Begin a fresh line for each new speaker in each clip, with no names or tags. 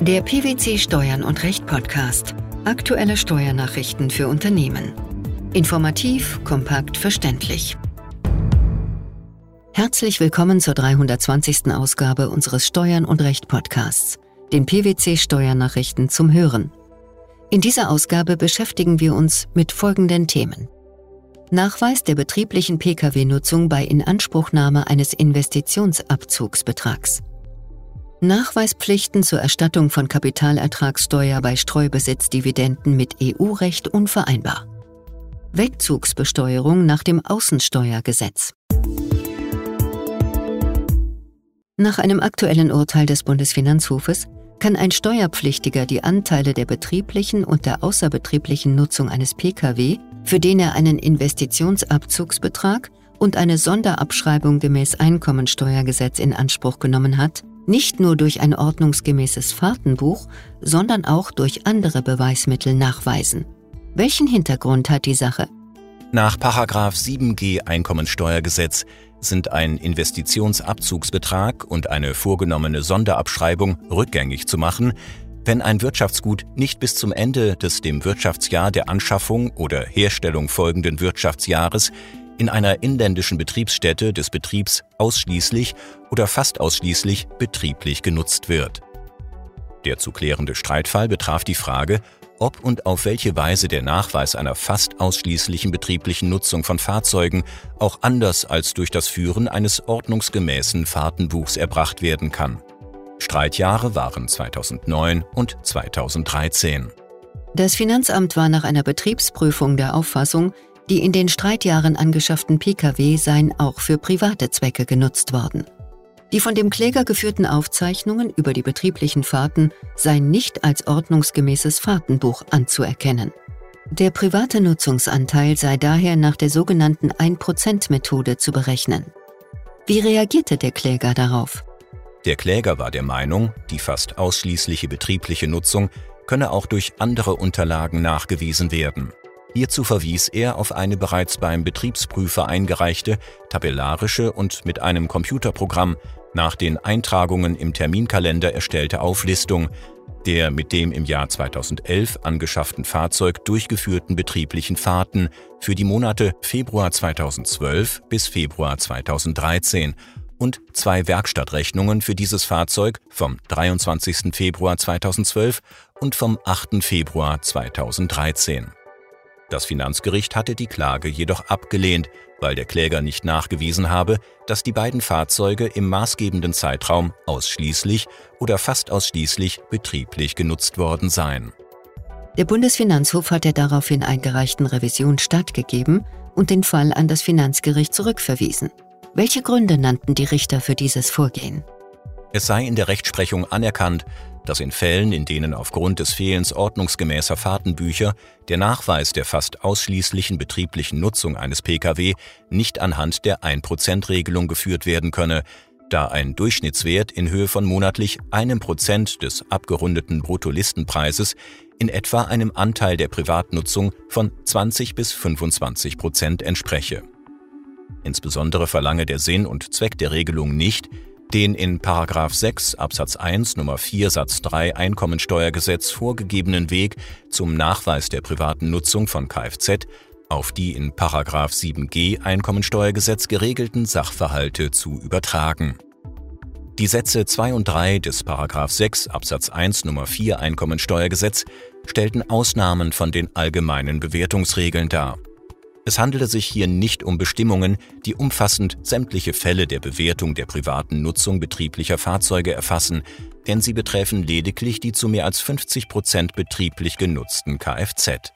Der PwC Steuern und Recht Podcast. Aktuelle Steuernachrichten für Unternehmen. Informativ, kompakt, verständlich. Herzlich willkommen zur 320. Ausgabe unseres Steuern und Recht Podcasts, den PwC Steuernachrichten zum Hören. In dieser Ausgabe beschäftigen wir uns mit folgenden Themen. Nachweis der betrieblichen Pkw-Nutzung bei Inanspruchnahme eines Investitionsabzugsbetrags. Nachweispflichten zur Erstattung von Kapitalertragssteuer bei Streubesitzdividenden mit EU-Recht unvereinbar. Wegzugsbesteuerung nach dem Außensteuergesetz. Nach einem aktuellen Urteil des Bundesfinanzhofes kann ein Steuerpflichtiger die Anteile der betrieblichen und der außerbetrieblichen Nutzung eines Pkw, für den er einen Investitionsabzugsbetrag und eine Sonderabschreibung gemäß Einkommensteuergesetz in Anspruch genommen hat, nicht nur durch ein ordnungsgemäßes Fahrtenbuch, sondern auch durch andere Beweismittel nachweisen. Welchen Hintergrund hat die Sache?
Nach 7g Einkommensteuergesetz sind ein Investitionsabzugsbetrag und eine vorgenommene Sonderabschreibung rückgängig zu machen, wenn ein Wirtschaftsgut nicht bis zum Ende des dem Wirtschaftsjahr der Anschaffung oder Herstellung folgenden Wirtschaftsjahres in einer inländischen Betriebsstätte des Betriebs ausschließlich oder fast ausschließlich betrieblich genutzt wird. Der zu klärende Streitfall betraf die Frage, ob und auf welche Weise der Nachweis einer fast ausschließlichen betrieblichen Nutzung von Fahrzeugen auch anders als durch das Führen eines ordnungsgemäßen Fahrtenbuchs erbracht werden kann. Streitjahre waren 2009 und 2013.
Das Finanzamt war nach einer Betriebsprüfung der Auffassung, die in den Streitjahren angeschafften Pkw seien auch für private Zwecke genutzt worden. Die von dem Kläger geführten Aufzeichnungen über die betrieblichen Fahrten seien nicht als ordnungsgemäßes Fahrtenbuch anzuerkennen. Der private Nutzungsanteil sei daher nach der sogenannten 1%-Methode zu berechnen. Wie reagierte der Kläger darauf?
Der Kläger war der Meinung, die fast ausschließliche betriebliche Nutzung könne auch durch andere Unterlagen nachgewiesen werden. Hierzu verwies er auf eine bereits beim Betriebsprüfer eingereichte, tabellarische und mit einem Computerprogramm nach den Eintragungen im Terminkalender erstellte Auflistung der mit dem im Jahr 2011 angeschafften Fahrzeug durchgeführten betrieblichen Fahrten für die Monate Februar 2012 bis Februar 2013 und zwei Werkstattrechnungen für dieses Fahrzeug vom 23. Februar 2012 und vom 8. Februar 2013. Das Finanzgericht hatte die Klage jedoch abgelehnt, weil der Kläger nicht nachgewiesen habe, dass die beiden Fahrzeuge im maßgebenden Zeitraum ausschließlich oder fast ausschließlich betrieblich genutzt worden seien.
Der Bundesfinanzhof hat der daraufhin eingereichten Revision stattgegeben und den Fall an das Finanzgericht zurückverwiesen. Welche Gründe nannten die Richter für dieses Vorgehen?
Es sei in der Rechtsprechung anerkannt, dass in Fällen, in denen aufgrund des Fehlens ordnungsgemäßer Fahrtenbücher der Nachweis der fast ausschließlichen betrieblichen Nutzung eines Pkw nicht anhand der 1%-Regelung geführt werden könne, da ein Durchschnittswert in Höhe von monatlich einem Prozent des abgerundeten Bruttolistenpreises in etwa einem Anteil der Privatnutzung von 20 bis 25 Prozent entspreche. Insbesondere verlange der Sinn und Zweck der Regelung nicht, den in 6 Absatz 1 Nummer 4 Satz 3 Einkommensteuergesetz vorgegebenen Weg zum Nachweis der privaten Nutzung von Kfz auf die in 7g Einkommensteuergesetz geregelten Sachverhalte zu übertragen. Die Sätze 2 und 3 des 6 Absatz 1 Nummer 4 Einkommensteuergesetz stellten Ausnahmen von den allgemeinen Bewertungsregeln dar. Es handelte sich hier nicht um Bestimmungen, die umfassend sämtliche Fälle der Bewertung der privaten Nutzung betrieblicher Fahrzeuge erfassen, denn sie betreffen lediglich die zu mehr als 50 Prozent betrieblich genutzten Kfz.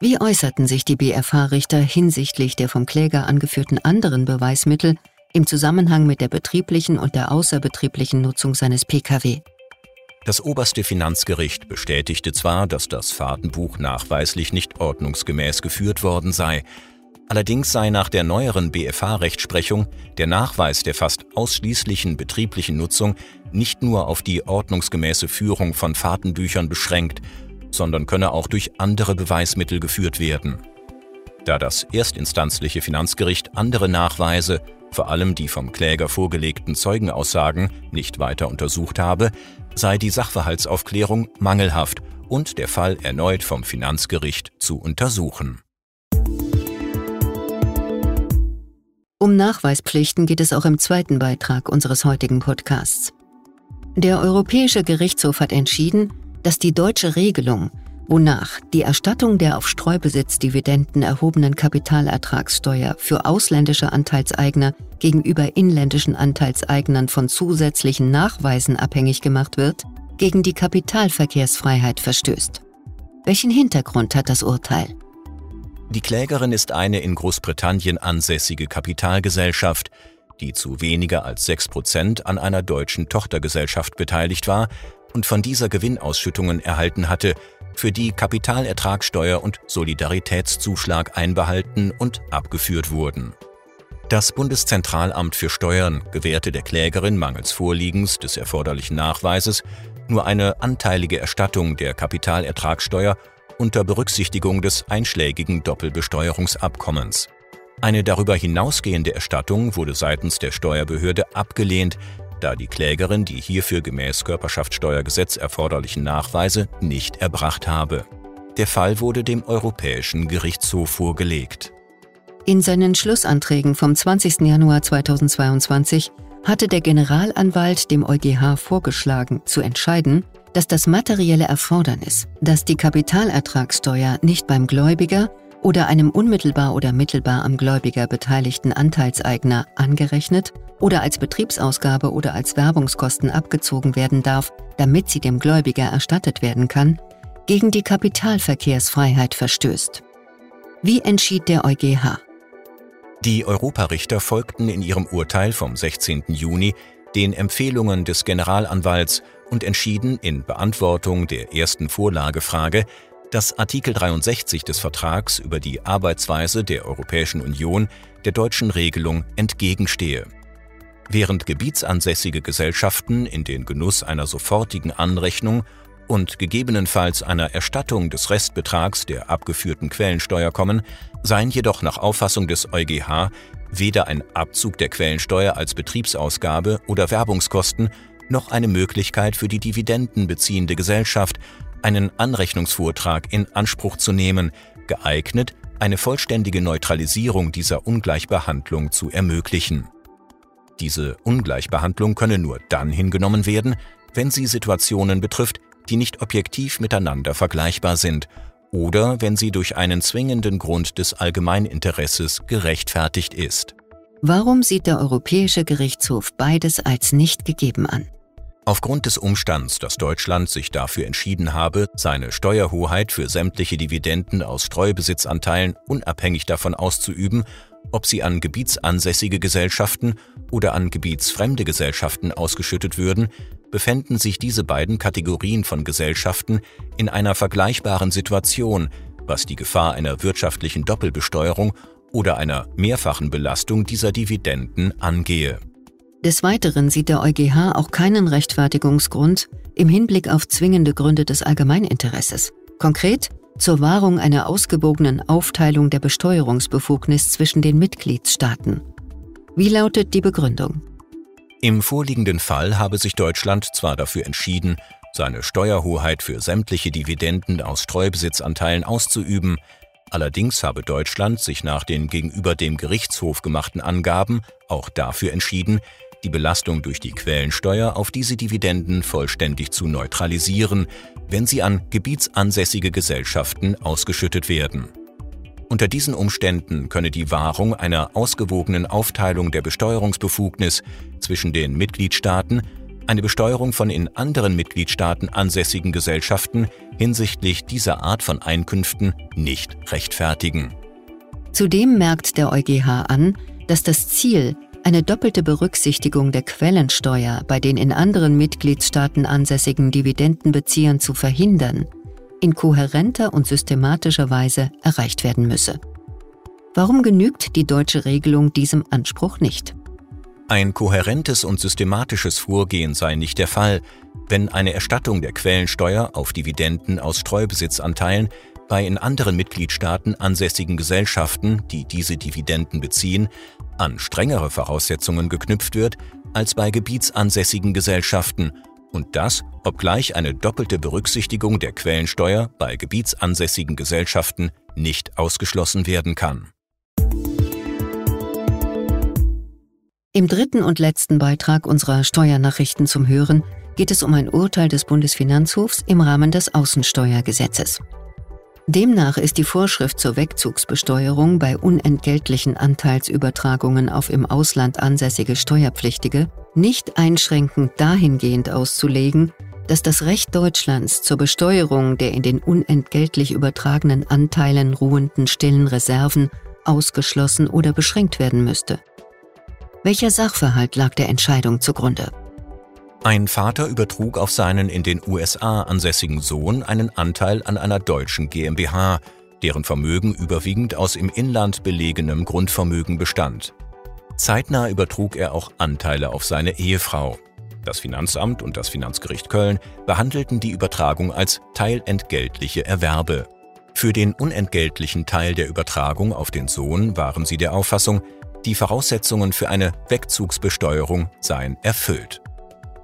Wie äußerten sich die BFH-Richter hinsichtlich der vom Kläger angeführten anderen Beweismittel im Zusammenhang mit der betrieblichen und der außerbetrieblichen Nutzung seines Pkw?
Das oberste Finanzgericht bestätigte zwar, dass das Fahrtenbuch nachweislich nicht ordnungsgemäß geführt worden sei, allerdings sei nach der neueren BFH-Rechtsprechung der Nachweis der fast ausschließlichen betrieblichen Nutzung nicht nur auf die ordnungsgemäße Führung von Fahrtenbüchern beschränkt, sondern könne auch durch andere Beweismittel geführt werden. Da das erstinstanzliche Finanzgericht andere Nachweise vor allem die vom Kläger vorgelegten Zeugenaussagen, nicht weiter untersucht habe, sei die Sachverhaltsaufklärung mangelhaft und der Fall erneut vom Finanzgericht zu untersuchen.
Um Nachweispflichten geht es auch im zweiten Beitrag unseres heutigen Podcasts. Der Europäische Gerichtshof hat entschieden, dass die deutsche Regelung, wonach die Erstattung der auf Streubesitzdividenden erhobenen Kapitalertragssteuer für ausländische Anteilseigner gegenüber inländischen Anteilseignern von zusätzlichen Nachweisen abhängig gemacht wird, gegen die Kapitalverkehrsfreiheit verstößt. Welchen Hintergrund hat das Urteil?
Die Klägerin ist eine in Großbritannien ansässige Kapitalgesellschaft, die zu weniger als 6 Prozent an einer deutschen Tochtergesellschaft beteiligt war und von dieser Gewinnausschüttungen erhalten hatte, für die Kapitalertragssteuer und Solidaritätszuschlag einbehalten und abgeführt wurden. Das Bundeszentralamt für Steuern gewährte der Klägerin mangels Vorliegens des erforderlichen Nachweises nur eine anteilige Erstattung der Kapitalertragssteuer unter Berücksichtigung des einschlägigen Doppelbesteuerungsabkommens. Eine darüber hinausgehende Erstattung wurde seitens der Steuerbehörde abgelehnt, da die Klägerin die hierfür gemäß Körperschaftssteuergesetz erforderlichen Nachweise nicht erbracht habe. Der Fall wurde dem Europäischen Gerichtshof vorgelegt.
In seinen Schlussanträgen vom 20. Januar 2022 hatte der Generalanwalt dem EuGH vorgeschlagen, zu entscheiden, dass das materielle Erfordernis, dass die Kapitalertragssteuer nicht beim Gläubiger oder einem unmittelbar oder mittelbar am Gläubiger beteiligten Anteilseigner angerechnet oder als Betriebsausgabe oder als Werbungskosten abgezogen werden darf, damit sie dem Gläubiger erstattet werden kann, gegen die Kapitalverkehrsfreiheit verstößt. Wie entschied der EuGH?
Die Europarichter folgten in ihrem Urteil vom 16. Juni den Empfehlungen des Generalanwalts und entschieden in Beantwortung der ersten Vorlagefrage, dass Artikel 63 des Vertrags über die Arbeitsweise der Europäischen Union der deutschen Regelung entgegenstehe. Während gebietsansässige Gesellschaften in den Genuss einer sofortigen Anrechnung und gegebenenfalls einer Erstattung des Restbetrags der abgeführten Quellensteuer kommen, seien jedoch nach Auffassung des EuGH weder ein Abzug der Quellensteuer als Betriebsausgabe oder Werbungskosten noch eine Möglichkeit für die dividendenbeziehende Gesellschaft, einen Anrechnungsvortrag in Anspruch zu nehmen, geeignet, eine vollständige Neutralisierung dieser Ungleichbehandlung zu ermöglichen. Diese Ungleichbehandlung könne nur dann hingenommen werden, wenn sie Situationen betrifft, die nicht objektiv miteinander vergleichbar sind oder wenn sie durch einen zwingenden Grund des Allgemeininteresses gerechtfertigt ist.
Warum sieht der Europäische Gerichtshof beides als nicht gegeben an?
Aufgrund des Umstands, dass Deutschland sich dafür entschieden habe, seine Steuerhoheit für sämtliche Dividenden aus Streubesitzanteilen unabhängig davon auszuüben, ob sie an gebietsansässige Gesellschaften oder an gebietsfremde Gesellschaften ausgeschüttet würden, befänden sich diese beiden Kategorien von Gesellschaften in einer vergleichbaren Situation, was die Gefahr einer wirtschaftlichen Doppelbesteuerung oder einer mehrfachen Belastung dieser Dividenden angehe.
Des Weiteren sieht der EuGH auch keinen Rechtfertigungsgrund im Hinblick auf zwingende Gründe des Allgemeininteresses. Konkret zur Wahrung einer ausgewogenen Aufteilung der Besteuerungsbefugnis zwischen den Mitgliedstaaten. Wie lautet die Begründung?
Im vorliegenden Fall habe sich Deutschland zwar dafür entschieden, seine Steuerhoheit für sämtliche Dividenden aus Streubesitzanteilen auszuüben, allerdings habe Deutschland sich nach den gegenüber dem Gerichtshof gemachten Angaben auch dafür entschieden, die Belastung durch die Quellensteuer auf diese Dividenden vollständig zu neutralisieren, wenn sie an gebietsansässige Gesellschaften ausgeschüttet werden. Unter diesen Umständen könne die Wahrung einer ausgewogenen Aufteilung der Besteuerungsbefugnis zwischen den Mitgliedstaaten eine Besteuerung von in anderen Mitgliedstaaten ansässigen Gesellschaften hinsichtlich dieser Art von Einkünften nicht rechtfertigen.
Zudem merkt der EuGH an, dass das Ziel, eine doppelte Berücksichtigung der Quellensteuer bei den in anderen Mitgliedstaaten ansässigen Dividendenbeziehern zu verhindern, in kohärenter und systematischer Weise erreicht werden müsse. Warum genügt die deutsche Regelung diesem Anspruch nicht?
Ein kohärentes und systematisches Vorgehen sei nicht der Fall, wenn eine Erstattung der Quellensteuer auf Dividenden aus Streubesitzanteilen bei in anderen Mitgliedstaaten ansässigen Gesellschaften, die diese Dividenden beziehen, an strengere Voraussetzungen geknüpft wird als bei gebietsansässigen Gesellschaften und das, obgleich eine doppelte Berücksichtigung der Quellensteuer bei gebietsansässigen Gesellschaften nicht ausgeschlossen werden kann.
Im dritten und letzten Beitrag unserer Steuernachrichten zum Hören geht es um ein Urteil des Bundesfinanzhofs im Rahmen des Außensteuergesetzes. Demnach ist die Vorschrift zur Wegzugsbesteuerung bei unentgeltlichen Anteilsübertragungen auf im Ausland ansässige Steuerpflichtige nicht einschränkend dahingehend auszulegen, dass das Recht Deutschlands zur Besteuerung der in den unentgeltlich übertragenen Anteilen ruhenden stillen Reserven ausgeschlossen oder beschränkt werden müsste. Welcher Sachverhalt lag der Entscheidung zugrunde?
Ein Vater übertrug auf seinen in den USA ansässigen Sohn einen Anteil an einer deutschen GmbH, deren Vermögen überwiegend aus im Inland belegenem Grundvermögen bestand. Zeitnah übertrug er auch Anteile auf seine Ehefrau. Das Finanzamt und das Finanzgericht Köln behandelten die Übertragung als teilentgeltliche Erwerbe. Für den unentgeltlichen Teil der Übertragung auf den Sohn waren sie der Auffassung, die Voraussetzungen für eine Wegzugsbesteuerung seien erfüllt.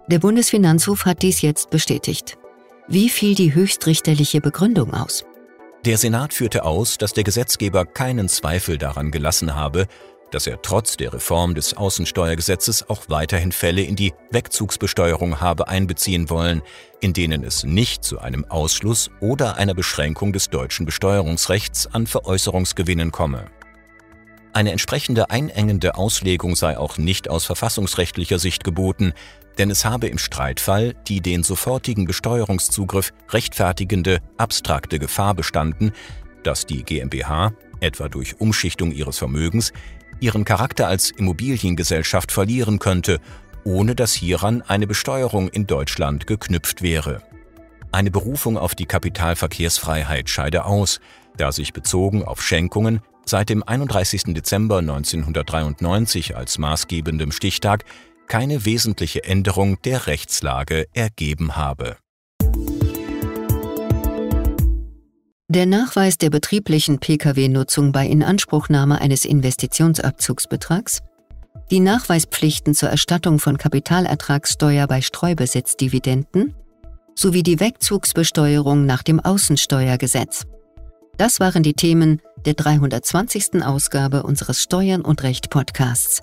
Der Bundesfinanzhof hat dies jetzt bestätigt. Wie fiel die höchstrichterliche Begründung aus?
Der Senat führte aus, dass der Gesetzgeber keinen Zweifel daran gelassen habe, dass er trotz der Reform des Außensteuergesetzes auch weiterhin Fälle in die Wegzugsbesteuerung habe einbeziehen wollen, in denen es nicht zu einem Ausschluss oder einer Beschränkung des deutschen Besteuerungsrechts an Veräußerungsgewinnen komme. Eine entsprechende einengende Auslegung sei auch nicht aus verfassungsrechtlicher Sicht geboten, denn es habe im Streitfall die den sofortigen Besteuerungszugriff rechtfertigende abstrakte Gefahr bestanden, dass die GmbH, etwa durch Umschichtung ihres Vermögens, ihren Charakter als Immobiliengesellschaft verlieren könnte, ohne dass hieran eine Besteuerung in Deutschland geknüpft wäre. Eine Berufung auf die Kapitalverkehrsfreiheit scheide aus, da sich bezogen auf Schenkungen seit dem 31. Dezember 1993 als maßgebendem Stichtag keine wesentliche Änderung der Rechtslage ergeben habe.
Der Nachweis der betrieblichen Pkw-Nutzung bei Inanspruchnahme eines Investitionsabzugsbetrags, die Nachweispflichten zur Erstattung von Kapitalertragssteuer bei Streubesitzdividenden sowie die Wegzugsbesteuerung nach dem Außensteuergesetz. Das waren die Themen der 320. Ausgabe unseres Steuern und Recht Podcasts